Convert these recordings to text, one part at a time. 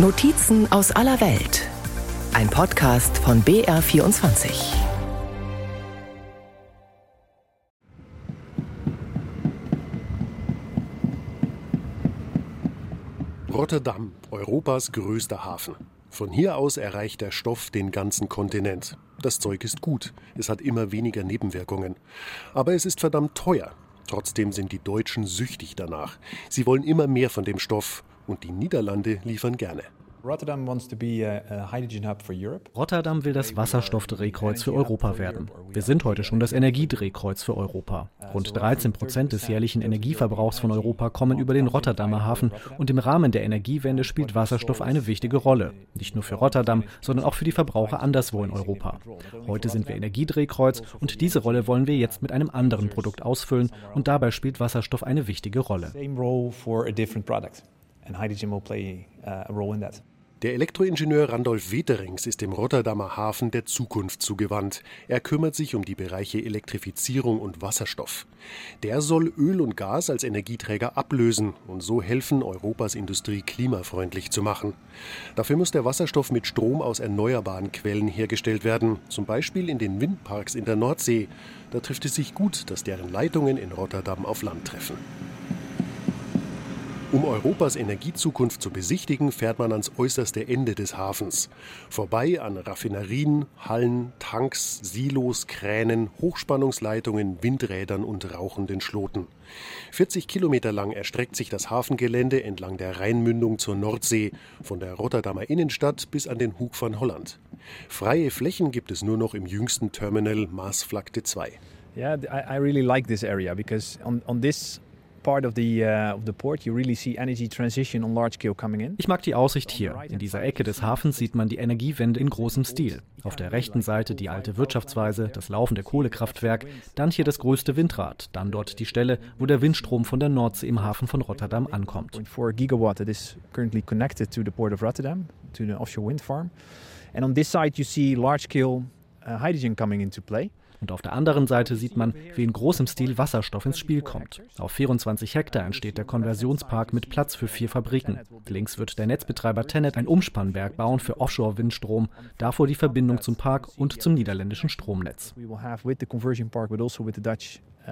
Notizen aus aller Welt. Ein Podcast von BR24. Rotterdam, Europas größter Hafen. Von hier aus erreicht der Stoff den ganzen Kontinent. Das Zeug ist gut, es hat immer weniger Nebenwirkungen. Aber es ist verdammt teuer. Trotzdem sind die Deutschen süchtig danach. Sie wollen immer mehr von dem Stoff und die Niederlande liefern gerne. Rotterdam will das Wasserstoffdrehkreuz für Europa werden. Wir sind heute schon das Energiedrehkreuz für Europa. Rund 13 Prozent des jährlichen Energieverbrauchs von Europa kommen über den Rotterdamer Hafen und im Rahmen der Energiewende spielt Wasserstoff eine wichtige Rolle. Nicht nur für Rotterdam, sondern auch für die Verbraucher anderswo in Europa. Heute sind wir Energiedrehkreuz und diese Rolle wollen wir jetzt mit einem anderen Produkt ausfüllen und dabei spielt Wasserstoff eine wichtige Rolle. And hydrogen will play uh, a role in that. Der Elektroingenieur Randolph Weterings ist dem Rotterdamer Hafen der Zukunft zugewandt. Er kümmert sich um die Bereiche Elektrifizierung und Wasserstoff. Der soll Öl und Gas als Energieträger ablösen und so helfen, Europas Industrie klimafreundlich zu machen. Dafür muss der Wasserstoff mit Strom aus erneuerbaren Quellen hergestellt werden, zum Beispiel in den Windparks in der Nordsee. Da trifft es sich gut, dass deren Leitungen in Rotterdam auf Land treffen. Um Europas Energiezukunft zu besichtigen, fährt man ans äußerste Ende des Hafens. Vorbei an Raffinerien, Hallen, Tanks, Silos, Kränen, Hochspannungsleitungen, Windrädern und rauchenden Schloten. 40 Kilometer lang erstreckt sich das Hafengelände entlang der Rheinmündung zur Nordsee, von der Rotterdamer Innenstadt bis an den Hug von Holland. Freie Flächen gibt es nur noch im jüngsten Terminal Maasvlakte 2. Yeah, I really like this area because on, on this ich mag die Aussicht hier. In dieser Ecke des Hafens sieht man die Energiewende in großem Stil. Auf der rechten Seite die alte Wirtschaftsweise, das laufende Kohlekraftwerk, dann hier das größte Windrad, dann dort die Stelle, wo der Windstrom von der Nordsee im Hafen von Rotterdam ankommt. 4 Gigawatt that is currently connected to the port of Rotterdam, to the offshore wind farm. And on this side you see large scale uh, hydrogen coming into play. Und auf der anderen Seite sieht man, wie in großem Stil Wasserstoff ins Spiel kommt. Auf 24 Hektar entsteht der Konversionspark mit Platz für vier Fabriken. Links wird der Netzbetreiber Tennet ein Umspannwerk bauen für Offshore-Windstrom, davor die Verbindung zum Park und zum niederländischen Stromnetz.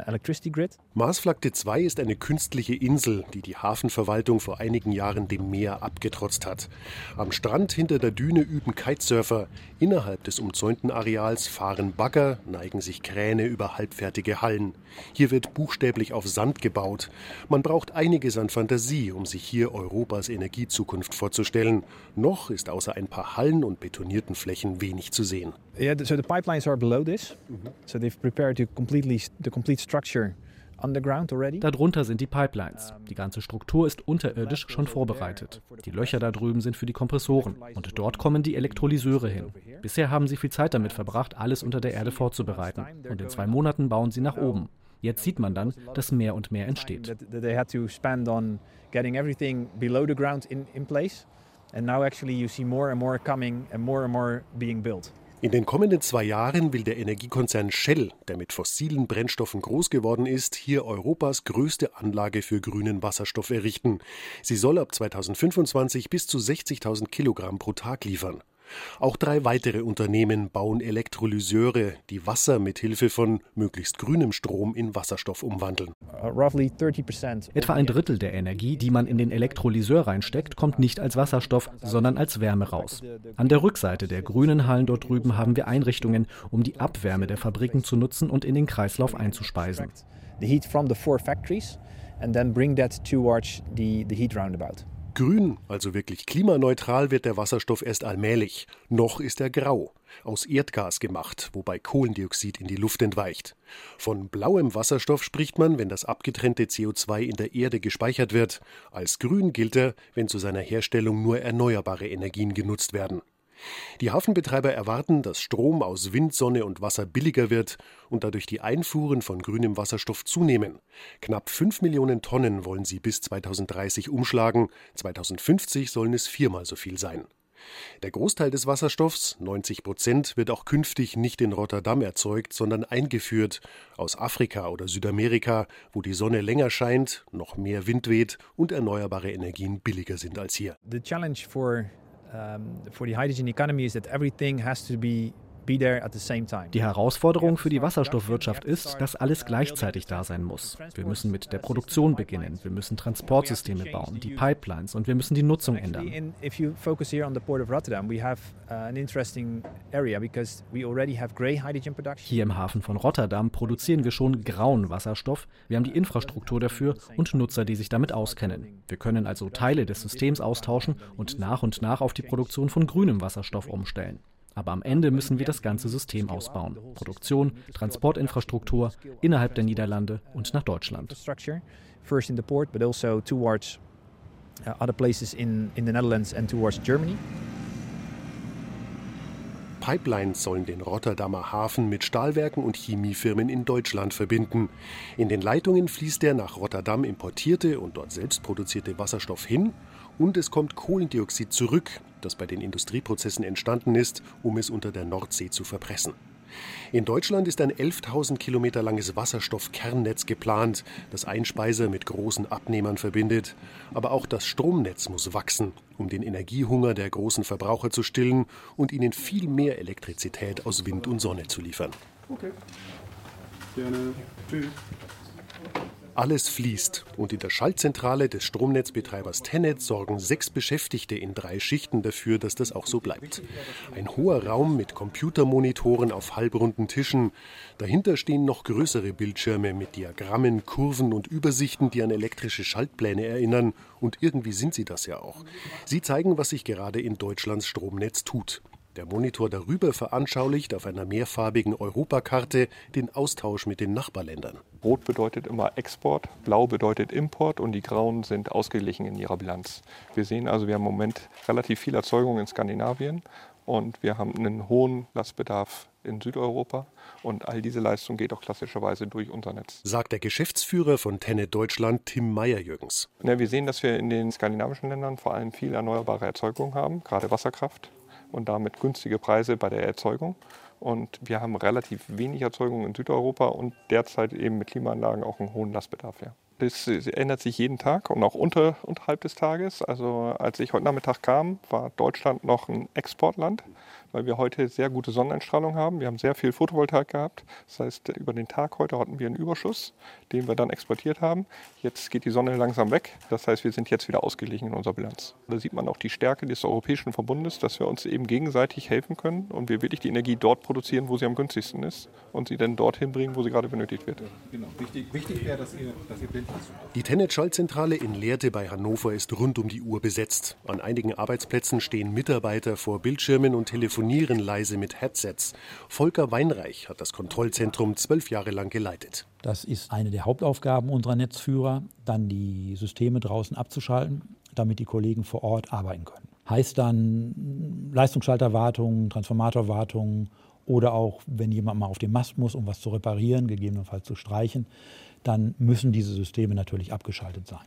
Electricity Grid. Marsflagte 2 ist eine künstliche Insel, die die Hafenverwaltung vor einigen Jahren dem Meer abgetrotzt hat. Am Strand hinter der Düne üben Kitesurfer. Innerhalb des umzäunten Areals fahren Bagger, neigen sich Kräne über halbfertige Hallen. Hier wird buchstäblich auf Sand gebaut. Man braucht einiges an Fantasie, um sich hier Europas Energiezukunft vorzustellen. Noch ist außer ein paar Hallen und betonierten Flächen wenig zu sehen. Yeah, so the pipelines are below this. So they've prepared to completely the complete structure Darunter sind die Pipelines. Die ganze Struktur ist unterirdisch schon vorbereitet. Die Löcher da drüben sind für die Kompressoren und dort kommen die Elektrolyseure hin. Bisher haben sie viel Zeit damit verbracht, alles unter der Erde vorzubereiten. Und in zwei Monaten bauen sie nach oben. Jetzt sieht man dann, dass mehr und mehr entsteht. And now actually you see more and more coming and more and more being built. In den kommenden zwei Jahren will der Energiekonzern Shell, der mit fossilen Brennstoffen groß geworden ist, hier Europas größte Anlage für grünen Wasserstoff errichten. Sie soll ab 2025 bis zu 60.000 Kilogramm pro Tag liefern. Auch drei weitere Unternehmen bauen Elektrolyseure, die Wasser mit Hilfe von möglichst grünem Strom in Wasserstoff umwandeln. Etwa ein Drittel der Energie, die man in den Elektrolyseur reinsteckt, kommt nicht als Wasserstoff, sondern als Wärme raus. An der Rückseite der grünen Hallen dort drüben haben wir Einrichtungen, um die Abwärme der Fabriken zu nutzen und in den Kreislauf einzuspeisen. The heat from the four factories and then bring that towards the, the heat roundabout. Grün, also wirklich klimaneutral, wird der Wasserstoff erst allmählich. Noch ist er grau, aus Erdgas gemacht, wobei Kohlendioxid in die Luft entweicht. Von blauem Wasserstoff spricht man, wenn das abgetrennte CO2 in der Erde gespeichert wird. Als grün gilt er, wenn zu seiner Herstellung nur erneuerbare Energien genutzt werden. Die Hafenbetreiber erwarten, dass Strom aus Wind, Sonne und Wasser billiger wird und dadurch die Einfuhren von grünem Wasserstoff zunehmen. Knapp 5 Millionen Tonnen wollen sie bis 2030 umschlagen, 2050 sollen es viermal so viel sein. Der Großteil des Wasserstoffs, 90 Prozent, wird auch künftig nicht in Rotterdam erzeugt, sondern eingeführt aus Afrika oder Südamerika, wo die Sonne länger scheint, noch mehr Wind weht und erneuerbare Energien billiger sind als hier. The challenge for um, for the hydrogen economy is that everything has to be die Herausforderung für die Wasserstoffwirtschaft ist, dass alles gleichzeitig da sein muss. Wir müssen mit der Produktion beginnen, wir müssen Transportsysteme bauen, die Pipelines und wir müssen die Nutzung ändern. Hier im Hafen von Rotterdam produzieren wir schon grauen Wasserstoff, wir haben die Infrastruktur dafür und Nutzer, die sich damit auskennen. Wir können also Teile des Systems austauschen und nach und nach auf die Produktion von grünem Wasserstoff umstellen. Aber am Ende müssen wir das ganze System ausbauen. Produktion, Transportinfrastruktur innerhalb der Niederlande und nach Deutschland. First in the port, but also towards uh, other places in, in the Netherlands and towards Germany. Pipelines sollen den Rotterdamer Hafen mit Stahlwerken und Chemiefirmen in Deutschland verbinden. In den Leitungen fließt der nach Rotterdam importierte und dort selbst produzierte Wasserstoff hin und es kommt Kohlendioxid zurück, das bei den Industrieprozessen entstanden ist, um es unter der Nordsee zu verpressen. In Deutschland ist ein 11.000 Kilometer langes Wasserstoffkernnetz geplant, das Einspeiser mit großen Abnehmern verbindet. Aber auch das Stromnetz muss wachsen, um den Energiehunger der großen Verbraucher zu stillen und ihnen viel mehr Elektrizität aus Wind und Sonne zu liefern. Okay. Gerne. Tschüss. Alles fließt und in der Schaltzentrale des Stromnetzbetreibers Tennet sorgen sechs Beschäftigte in drei Schichten dafür, dass das auch so bleibt. Ein hoher Raum mit Computermonitoren auf halbrunden Tischen. Dahinter stehen noch größere Bildschirme mit Diagrammen, Kurven und Übersichten, die an elektrische Schaltpläne erinnern. Und irgendwie sind sie das ja auch. Sie zeigen, was sich gerade in Deutschlands Stromnetz tut. Der Monitor darüber veranschaulicht auf einer mehrfarbigen Europakarte den Austausch mit den Nachbarländern. Rot bedeutet immer Export, blau bedeutet Import und die grauen sind ausgeglichen in ihrer Bilanz. Wir sehen also, wir haben im Moment relativ viel Erzeugung in Skandinavien und wir haben einen hohen Lastbedarf in Südeuropa. Und all diese Leistung geht auch klassischerweise durch unser Netz. Sagt der Geschäftsführer von Tenne Deutschland, Tim Meyer-Jürgens. Ja, wir sehen, dass wir in den skandinavischen Ländern vor allem viel erneuerbare Erzeugung haben, gerade Wasserkraft und damit günstige Preise bei der Erzeugung. Und wir haben relativ wenig Erzeugung in Südeuropa und derzeit eben mit Klimaanlagen auch einen hohen Lastbedarf. Ja. Das ändert sich jeden Tag und auch unter, unterhalb des Tages. Also als ich heute Nachmittag kam, war Deutschland noch ein Exportland weil wir heute sehr gute Sonneneinstrahlung haben. Wir haben sehr viel Photovoltaik gehabt. Das heißt, über den Tag heute hatten wir einen Überschuss, den wir dann exportiert haben. Jetzt geht die Sonne langsam weg. Das heißt, wir sind jetzt wieder ausgeglichen in unserer Bilanz. Da sieht man auch die Stärke des europäischen Verbundes, dass wir uns eben gegenseitig helfen können und wir wirklich die Energie dort produzieren, wo sie am günstigsten ist und sie dann dorthin bringen, wo sie gerade benötigt wird. Genau. Wichtig, wichtig wäre, dass ihr, dass ihr blind Die Tennet-Schaltzentrale in Lehrte bei Hannover ist rund um die Uhr besetzt. An einigen Arbeitsplätzen stehen Mitarbeiter vor Bildschirmen und telefonieren telefonieren leise mit Headsets. Volker Weinreich hat das Kontrollzentrum zwölf Jahre lang geleitet. Das ist eine der Hauptaufgaben unserer Netzführer, dann die Systeme draußen abzuschalten, damit die Kollegen vor Ort arbeiten können. Heißt dann Leistungsschalterwartung, Transformatorwartung oder auch, wenn jemand mal auf den Mast muss, um was zu reparieren, gegebenenfalls zu streichen, dann müssen diese Systeme natürlich abgeschaltet sein.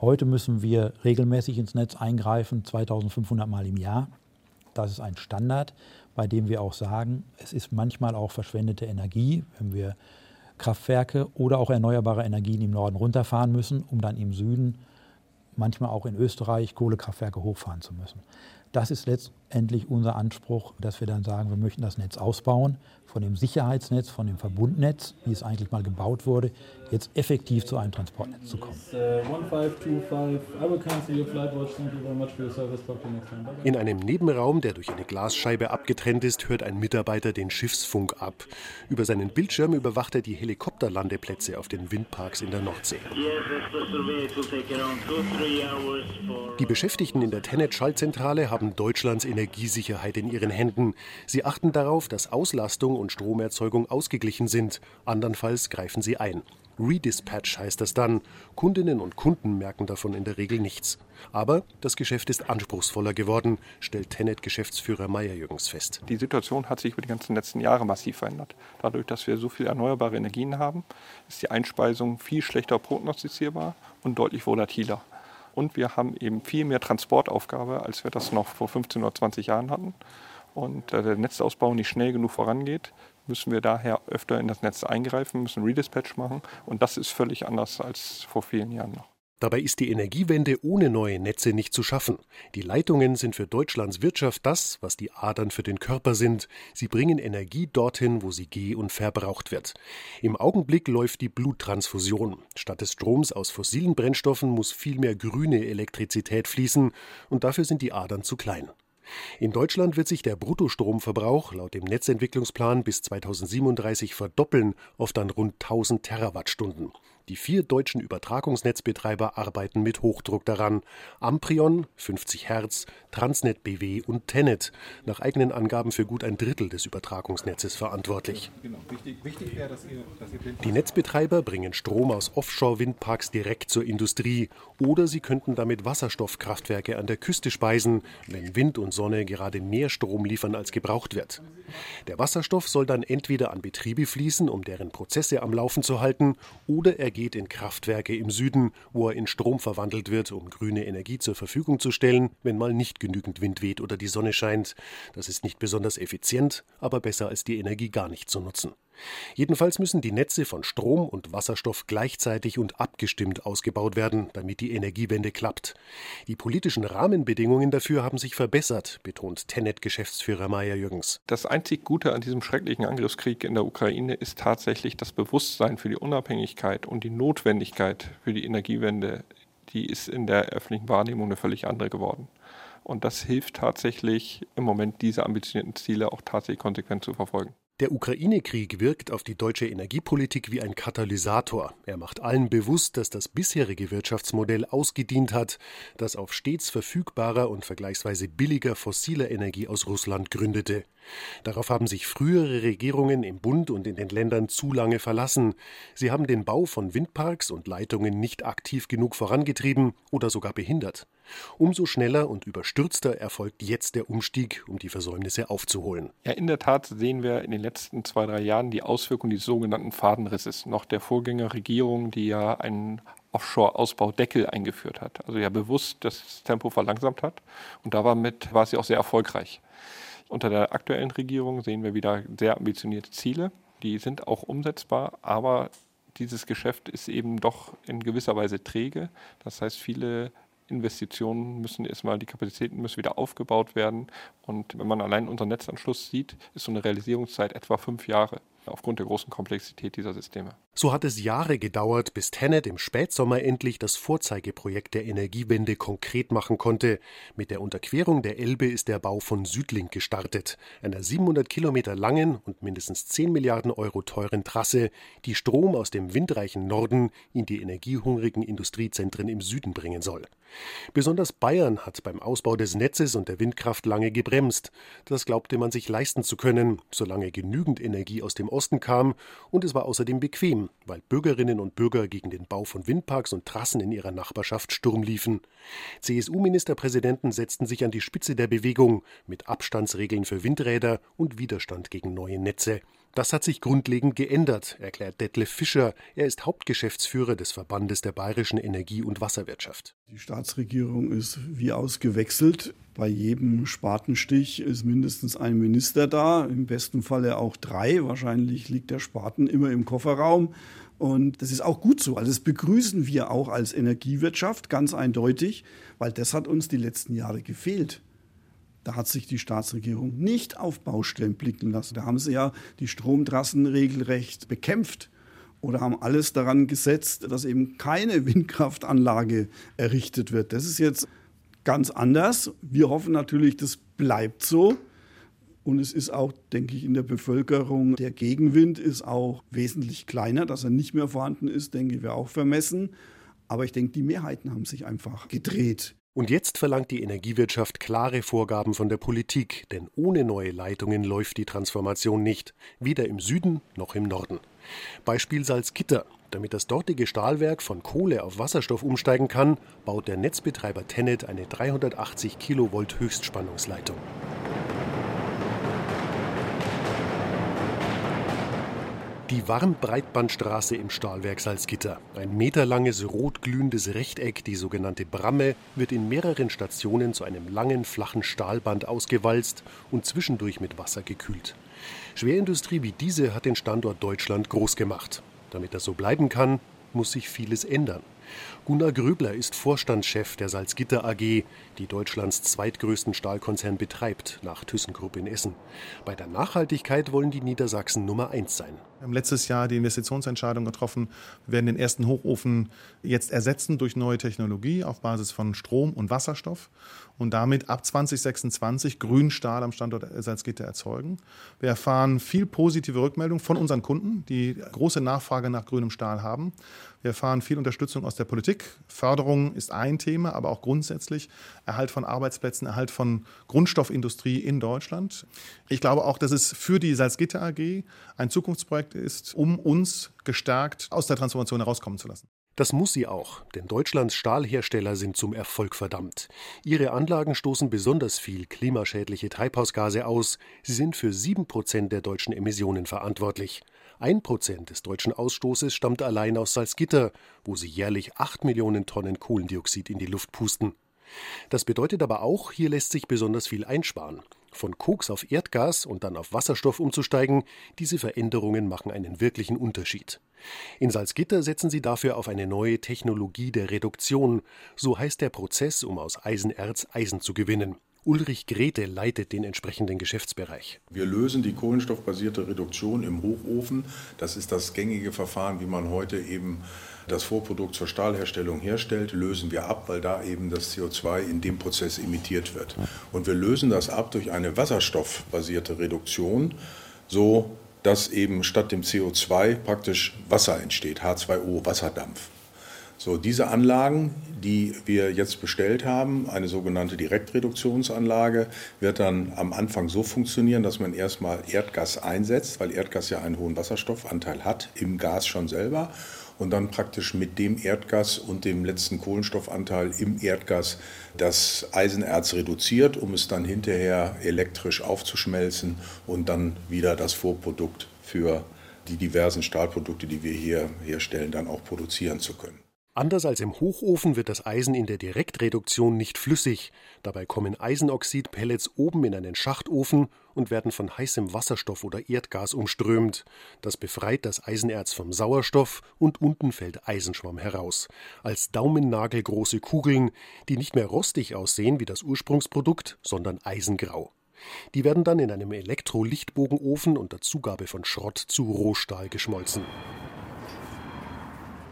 Heute müssen wir regelmäßig ins Netz eingreifen, 2500 Mal im Jahr. Das ist ein Standard, bei dem wir auch sagen, es ist manchmal auch verschwendete Energie, wenn wir Kraftwerke oder auch erneuerbare Energien im Norden runterfahren müssen, um dann im Süden, manchmal auch in Österreich, Kohlekraftwerke hochfahren zu müssen. Das ist letztendlich unser Anspruch, dass wir dann sagen, wir möchten das Netz ausbauen, von dem Sicherheitsnetz, von dem Verbundnetz, wie es eigentlich mal gebaut wurde, jetzt effektiv zu einem Transportnetz zu kommen. In einem Nebenraum, der durch eine Glasscheibe abgetrennt ist, hört ein Mitarbeiter den Schiffsfunk ab. Über seinen Bildschirm überwacht er die Helikopterlandeplätze auf den Windparks in der Nordsee. Die Beschäftigten in der Tennet-Schaltzentrale haben Deutschlands Energiesicherheit in ihren Händen. Sie achten darauf, dass Auslastung und Stromerzeugung ausgeglichen sind. Andernfalls greifen sie ein. Redispatch heißt das dann. Kundinnen und Kunden merken davon in der Regel nichts. Aber das Geschäft ist anspruchsvoller geworden, stellt Tenet-Geschäftsführer Meyer-Jürgens fest. Die Situation hat sich über die ganzen letzten Jahre massiv verändert. Dadurch, dass wir so viele erneuerbare Energien haben, ist die Einspeisung viel schlechter prognostizierbar und deutlich volatiler. Und wir haben eben viel mehr Transportaufgabe, als wir das noch vor 15 oder 20 Jahren hatten. Und da der Netzausbau nicht schnell genug vorangeht, müssen wir daher öfter in das Netz eingreifen, müssen Redispatch machen. Und das ist völlig anders als vor vielen Jahren noch. Dabei ist die Energiewende ohne neue Netze nicht zu schaffen. Die Leitungen sind für Deutschlands Wirtschaft das, was die Adern für den Körper sind. Sie bringen Energie dorthin, wo sie geh- und verbraucht wird. Im Augenblick läuft die Bluttransfusion. Statt des Stroms aus fossilen Brennstoffen muss viel mehr grüne Elektrizität fließen, und dafür sind die Adern zu klein. In Deutschland wird sich der Bruttostromverbrauch laut dem Netzentwicklungsplan bis 2037 verdoppeln auf dann rund 1000 Terawattstunden. Die vier deutschen Übertragungsnetzbetreiber arbeiten mit Hochdruck daran. Amprion, 50 Hertz, Transnet BW und Tenet, nach eigenen Angaben für gut ein Drittel des Übertragungsnetzes verantwortlich. Die Netzbetreiber bringen Strom aus Offshore-Windparks direkt zur Industrie oder sie könnten damit Wasserstoffkraftwerke an der Küste speisen, wenn Wind und Sonne gerade mehr Strom liefern, als gebraucht wird. Der Wasserstoff soll dann entweder an Betriebe fließen, um deren Prozesse am Laufen zu halten, oder er geht in Kraftwerke im Süden, wo er in Strom verwandelt wird, um grüne Energie zur Verfügung zu stellen, wenn mal nicht genügend Wind weht oder die Sonne scheint. Das ist nicht besonders effizient, aber besser als die Energie gar nicht zu nutzen. Jedenfalls müssen die Netze von Strom und Wasserstoff gleichzeitig und abgestimmt ausgebaut werden, damit die Energiewende klappt. Die politischen Rahmenbedingungen dafür haben sich verbessert, betont Tenet-Geschäftsführer Meyer Jürgens. Das einzig Gute an diesem schrecklichen Angriffskrieg in der Ukraine ist tatsächlich das Bewusstsein für die Unabhängigkeit und die Notwendigkeit für die Energiewende. Die ist in der öffentlichen Wahrnehmung eine völlig andere geworden. Und das hilft tatsächlich im Moment, diese ambitionierten Ziele auch tatsächlich konsequent zu verfolgen. Der Ukraine-Krieg wirkt auf die deutsche Energiepolitik wie ein Katalysator. Er macht allen bewusst, dass das bisherige Wirtschaftsmodell ausgedient hat, das auf stets verfügbarer und vergleichsweise billiger fossiler Energie aus Russland gründete. Darauf haben sich frühere Regierungen im Bund und in den Ländern zu lange verlassen. Sie haben den Bau von Windparks und Leitungen nicht aktiv genug vorangetrieben oder sogar behindert. Umso schneller und überstürzter erfolgt jetzt der Umstieg, um die Versäumnisse aufzuholen. Ja, in der Tat sehen wir in den letzten zwei, drei Jahren die Auswirkungen des sogenannten Fadenrisses, noch der Vorgängerregierung, die ja einen Offshore-Ausbaudeckel eingeführt hat. Also ja bewusst das Tempo verlangsamt hat. Und damit war sie auch sehr erfolgreich. Unter der aktuellen Regierung sehen wir wieder sehr ambitionierte Ziele. Die sind auch umsetzbar, aber dieses Geschäft ist eben doch in gewisser Weise träge. Das heißt, viele Investitionen müssen erstmal, die Kapazitäten müssen wieder aufgebaut werden. Und wenn man allein unseren Netzanschluss sieht, ist so eine Realisierungszeit etwa fünf Jahre aufgrund der großen Komplexität dieser Systeme. So hat es Jahre gedauert, bis Tenet im Spätsommer endlich das Vorzeigeprojekt der Energiewende konkret machen konnte. Mit der Unterquerung der Elbe ist der Bau von Südlink gestartet, einer 700 Kilometer langen und mindestens 10 Milliarden Euro teuren Trasse, die Strom aus dem windreichen Norden in die energiehungrigen Industriezentren im Süden bringen soll. Besonders Bayern hat beim Ausbau des Netzes und der Windkraft lange gebremst. Das glaubte man sich leisten zu können, solange genügend Energie aus dem Osten kam, und es war außerdem bequem, weil Bürgerinnen und Bürger gegen den Bau von Windparks und Trassen in ihrer Nachbarschaft Sturm liefen. CSU-Ministerpräsidenten setzten sich an die Spitze der Bewegung mit Abstandsregeln für Windräder und Widerstand gegen neue Netze. Das hat sich grundlegend geändert, erklärt Detlef Fischer. Er ist Hauptgeschäftsführer des Verbandes der bayerischen Energie- und Wasserwirtschaft. Die Staatsregierung ist wie ausgewechselt. Bei jedem Spatenstich ist mindestens ein Minister da, im besten Falle auch drei. Wahrscheinlich liegt der Spaten immer im Kofferraum. Und das ist auch gut so. Also das begrüßen wir auch als Energiewirtschaft ganz eindeutig, weil das hat uns die letzten Jahre gefehlt. Da hat sich die Staatsregierung nicht auf Baustellen blicken lassen. Da haben sie ja die Stromtrassen regelrecht bekämpft oder haben alles daran gesetzt, dass eben keine Windkraftanlage errichtet wird. Das ist jetzt ganz anders. Wir hoffen natürlich, das bleibt so. Und es ist auch, denke ich, in der Bevölkerung, der Gegenwind ist auch wesentlich kleiner, dass er nicht mehr vorhanden ist, denke wir auch vermessen. Aber ich denke, die Mehrheiten haben sich einfach gedreht. Und jetzt verlangt die Energiewirtschaft klare Vorgaben von der Politik, denn ohne neue Leitungen läuft die Transformation nicht, weder im Süden noch im Norden. Beispiel Salzgitter. Damit das dortige Stahlwerk von Kohle auf Wasserstoff umsteigen kann, baut der Netzbetreiber Tennet eine 380 Kilovolt Höchstspannungsleitung. Die Warmbreitbandstraße im Stahlwerk Salzgitter. Ein meterlanges rotglühendes Rechteck, die sogenannte Bramme, wird in mehreren Stationen zu einem langen, flachen Stahlband ausgewalzt und zwischendurch mit Wasser gekühlt. Schwerindustrie wie diese hat den Standort Deutschland groß gemacht. Damit das so bleiben kann, muss sich vieles ändern. Gunnar Gröbler ist Vorstandschef der Salzgitter AG, die Deutschlands zweitgrößten Stahlkonzern betreibt, nach ThyssenKrupp in Essen. Bei der Nachhaltigkeit wollen die Niedersachsen Nummer eins sein. Wir haben letztes Jahr die Investitionsentscheidung getroffen. Wir werden den ersten Hochofen jetzt ersetzen durch neue Technologie auf Basis von Strom und Wasserstoff und damit ab 2026 grünen Stahl am Standort Salzgitter erzeugen. Wir erfahren viel positive Rückmeldungen von unseren Kunden, die große Nachfrage nach grünem Stahl haben. Wir erfahren viel Unterstützung aus der Politik. Förderung ist ein Thema, aber auch grundsätzlich Erhalt von Arbeitsplätzen, Erhalt von Grundstoffindustrie in Deutschland. Ich glaube auch, dass es für die Salzgitter AG ein Zukunftsprojekt ist, um uns gestärkt aus der Transformation herauskommen zu lassen. Das muss sie auch, denn Deutschlands Stahlhersteller sind zum Erfolg verdammt. Ihre Anlagen stoßen besonders viel klimaschädliche Treibhausgase aus. Sie sind für sieben Prozent der deutschen Emissionen verantwortlich. Ein Prozent des deutschen Ausstoßes stammt allein aus Salzgitter, wo sie jährlich acht Millionen Tonnen Kohlendioxid in die Luft pusten. Das bedeutet aber auch, hier lässt sich besonders viel einsparen. Von Koks auf Erdgas und dann auf Wasserstoff umzusteigen, diese Veränderungen machen einen wirklichen Unterschied. In Salzgitter setzen sie dafür auf eine neue Technologie der Reduktion, so heißt der Prozess, um aus Eisenerz Eisen zu gewinnen. Ulrich Grete leitet den entsprechenden Geschäftsbereich. Wir lösen die kohlenstoffbasierte Reduktion im Hochofen. Das ist das gängige Verfahren, wie man heute eben das Vorprodukt zur Stahlherstellung herstellt, lösen wir ab, weil da eben das CO2 in dem Prozess emittiert wird. Und wir lösen das ab durch eine wasserstoffbasierte Reduktion, so dass eben statt dem CO2 praktisch Wasser entsteht, H2O, Wasserdampf. So, diese Anlagen, die wir jetzt bestellt haben, eine sogenannte Direktreduktionsanlage, wird dann am Anfang so funktionieren, dass man erstmal Erdgas einsetzt, weil Erdgas ja einen hohen Wasserstoffanteil hat, im Gas schon selber und dann praktisch mit dem Erdgas und dem letzten Kohlenstoffanteil im Erdgas das Eisenerz reduziert, um es dann hinterher elektrisch aufzuschmelzen und dann wieder das Vorprodukt für die diversen Stahlprodukte, die wir hier herstellen, dann auch produzieren zu können. Anders als im Hochofen wird das Eisen in der Direktreduktion nicht flüssig. Dabei kommen Eisenoxid-Pellets oben in einen Schachtofen und werden von heißem Wasserstoff oder Erdgas umströmt. Das befreit das Eisenerz vom Sauerstoff und unten fällt Eisenschwamm heraus. Als daumennagelgroße Kugeln, die nicht mehr rostig aussehen wie das Ursprungsprodukt, sondern eisengrau. Die werden dann in einem Elektrolichtbogenofen unter Zugabe von Schrott zu Rohstahl geschmolzen.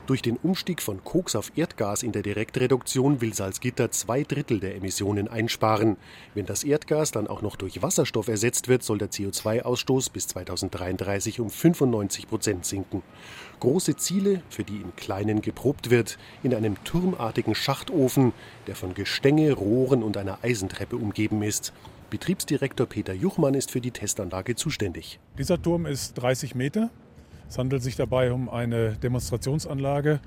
Durch den Umstieg von Koks auf Erdgas in der Direktreduktion will Salzgitter zwei Drittel der Emissionen einsparen. Wenn das Erdgas dann auch noch durch Wasserstoff ersetzt wird, soll der CO2-Ausstoß bis 2033 um 95 Prozent sinken. Große Ziele, für die im Kleinen geprobt wird, in einem turmartigen Schachtofen, der von Gestänge, Rohren und einer Eisentreppe umgeben ist. Betriebsdirektor Peter Juchmann ist für die Testanlage zuständig. Dieser Turm ist 30 Meter es handelt sich dabei um eine Demonstrationsanlage,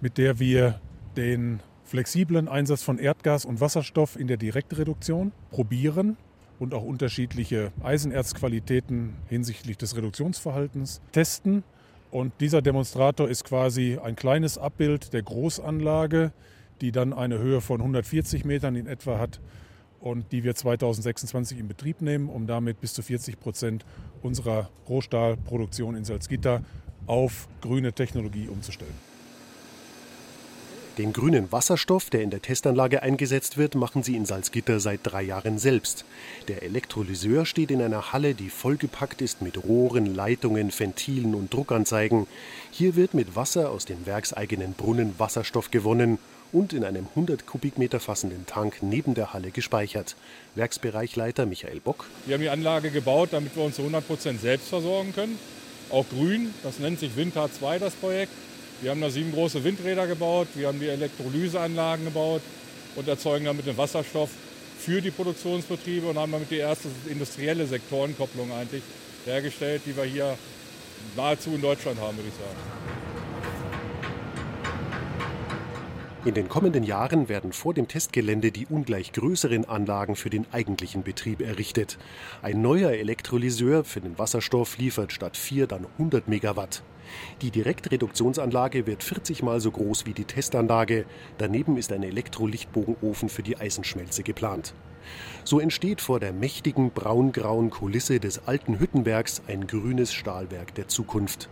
mit der wir den flexiblen Einsatz von Erdgas und Wasserstoff in der Direktreduktion probieren und auch unterschiedliche Eisenerzqualitäten hinsichtlich des Reduktionsverhaltens testen. Und dieser Demonstrator ist quasi ein kleines Abbild der Großanlage, die dann eine Höhe von 140 Metern in etwa hat und die wir 2026 in Betrieb nehmen, um damit bis zu 40 Prozent unserer Rohstahlproduktion in Salzgitter auf grüne Technologie umzustellen. Den grünen Wasserstoff, der in der Testanlage eingesetzt wird, machen sie in Salzgitter seit drei Jahren selbst. Der Elektrolyseur steht in einer Halle, die vollgepackt ist mit Rohren, Leitungen, Ventilen und Druckanzeigen. Hier wird mit Wasser aus dem werkseigenen Brunnen Wasserstoff gewonnen und in einem 100 Kubikmeter fassenden Tank neben der Halle gespeichert. Werksbereichleiter Michael Bock. Wir haben die Anlage gebaut, damit wir uns zu 100 Prozent selbst versorgen können. Auch grün, das nennt sich Windcard 2, das Projekt. Wir haben da sieben große Windräder gebaut, wir haben die Elektrolyseanlagen gebaut und erzeugen damit den Wasserstoff für die Produktionsbetriebe und haben damit die erste industrielle Sektorenkopplung eigentlich hergestellt, die wir hier nahezu in Deutschland haben, würde ich sagen. In den kommenden Jahren werden vor dem Testgelände die ungleich größeren Anlagen für den eigentlichen Betrieb errichtet. Ein neuer Elektrolyseur für den Wasserstoff liefert statt 4 dann 100 Megawatt. Die Direktreduktionsanlage wird 40 mal so groß wie die Testanlage. Daneben ist ein Elektrolichtbogenofen für die Eisenschmelze geplant. So entsteht vor der mächtigen braungrauen Kulisse des alten Hüttenwerks ein grünes Stahlwerk der Zukunft.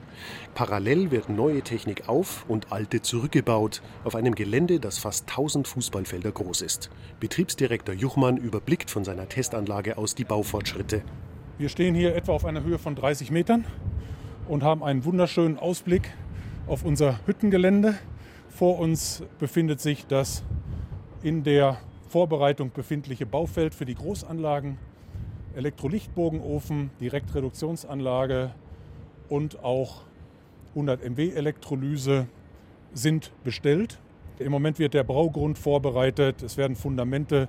Parallel wird neue Technik auf und alte zurückgebaut auf einem Gelände, das fast 1000 Fußballfelder groß ist. Betriebsdirektor Juchmann überblickt von seiner Testanlage aus die Baufortschritte. Wir stehen hier etwa auf einer Höhe von 30 Metern und haben einen wunderschönen Ausblick auf unser Hüttengelände. Vor uns befindet sich das in der Vorbereitung befindliche Baufeld für die Großanlagen, Elektrolichtbogenofen, Direktreduktionsanlage und auch 100 MW Elektrolyse sind bestellt. Im Moment wird der Braugrund vorbereitet, es werden Fundamente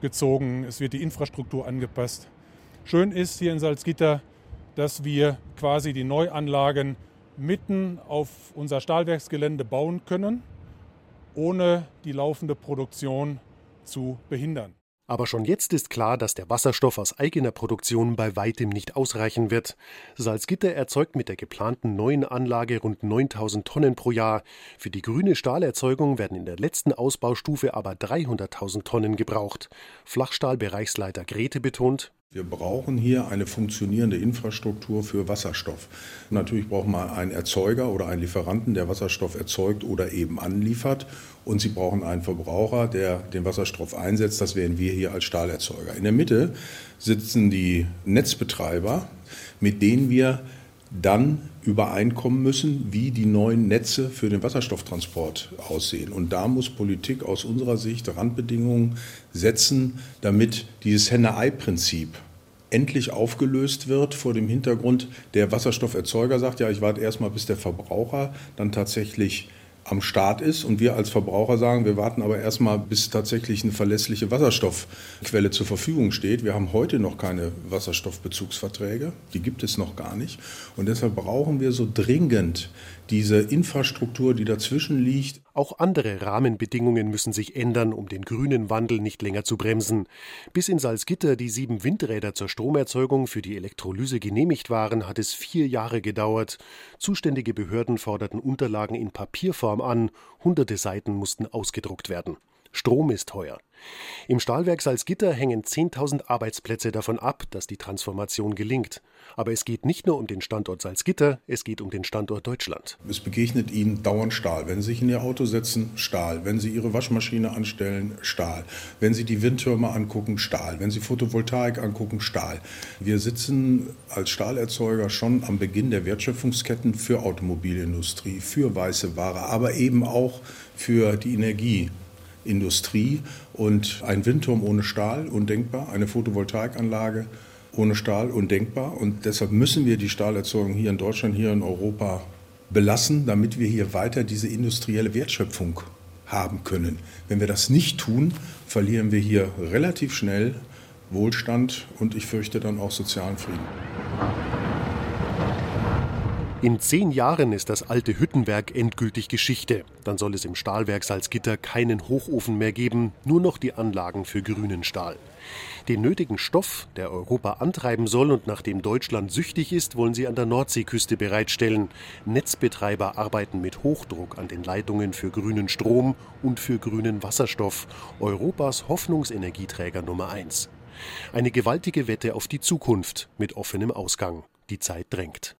gezogen, es wird die Infrastruktur angepasst. Schön ist hier in Salzgitter, dass wir quasi die Neuanlagen mitten auf unser Stahlwerksgelände bauen können, ohne die laufende Produktion zu behindern. Aber schon jetzt ist klar, dass der Wasserstoff aus eigener Produktion bei weitem nicht ausreichen wird. Salzgitter erzeugt mit der geplanten neuen Anlage rund 9000 Tonnen pro Jahr. Für die grüne Stahlerzeugung werden in der letzten Ausbaustufe aber 300.000 Tonnen gebraucht. Flachstahlbereichsleiter Grete betont, wir brauchen hier eine funktionierende Infrastruktur für Wasserstoff. Natürlich brauchen wir einen Erzeuger oder einen Lieferanten, der Wasserstoff erzeugt oder eben anliefert. Und Sie brauchen einen Verbraucher, der den Wasserstoff einsetzt. Das wären wir hier als Stahlerzeuger. In der Mitte sitzen die Netzbetreiber, mit denen wir dann übereinkommen müssen, wie die neuen Netze für den Wasserstofftransport aussehen. Und da muss Politik aus unserer Sicht Randbedingungen setzen, damit dieses Henne-Ei-Prinzip endlich aufgelöst wird vor dem Hintergrund, der Wasserstofferzeuger sagt, ja, ich warte erstmal, bis der Verbraucher dann tatsächlich am Start ist und wir als Verbraucher sagen, wir warten aber erstmal, bis tatsächlich eine verlässliche Wasserstoffquelle zur Verfügung steht. Wir haben heute noch keine Wasserstoffbezugsverträge, die gibt es noch gar nicht. Und deshalb brauchen wir so dringend diese Infrastruktur, die dazwischen liegt. Auch andere Rahmenbedingungen müssen sich ändern, um den grünen Wandel nicht länger zu bremsen. Bis in Salzgitter die sieben Windräder zur Stromerzeugung für die Elektrolyse genehmigt waren, hat es vier Jahre gedauert. Zuständige Behörden forderten Unterlagen in Papierform an, hunderte Seiten mussten ausgedruckt werden. Strom ist teuer. Im Stahlwerk Salzgitter hängen 10.000 Arbeitsplätze davon ab, dass die Transformation gelingt. Aber es geht nicht nur um den Standort Salzgitter, es geht um den Standort Deutschland. Es begegnet Ihnen dauernd Stahl. Wenn Sie sich in Ihr Auto setzen, Stahl. Wenn Sie Ihre Waschmaschine anstellen, Stahl. Wenn Sie die Windtürme angucken, Stahl. Wenn Sie Photovoltaik angucken, Stahl. Wir sitzen als Stahlerzeuger schon am Beginn der Wertschöpfungsketten für Automobilindustrie, für weiße Ware, aber eben auch für die Energie. Industrie und ein Windturm ohne Stahl undenkbar, eine Photovoltaikanlage ohne Stahl undenkbar und deshalb müssen wir die Stahlerzeugung hier in Deutschland, hier in Europa belassen, damit wir hier weiter diese industrielle Wertschöpfung haben können. Wenn wir das nicht tun, verlieren wir hier relativ schnell Wohlstand und ich fürchte dann auch sozialen Frieden. In zehn Jahren ist das alte Hüttenwerk endgültig Geschichte. Dann soll es im Stahlwerk Salzgitter keinen Hochofen mehr geben, nur noch die Anlagen für grünen Stahl. Den nötigen Stoff, der Europa antreiben soll und nach dem Deutschland süchtig ist, wollen sie an der Nordseeküste bereitstellen. Netzbetreiber arbeiten mit Hochdruck an den Leitungen für grünen Strom und für grünen Wasserstoff, Europas Hoffnungsenergieträger Nummer eins. Eine gewaltige Wette auf die Zukunft mit offenem Ausgang. Die Zeit drängt.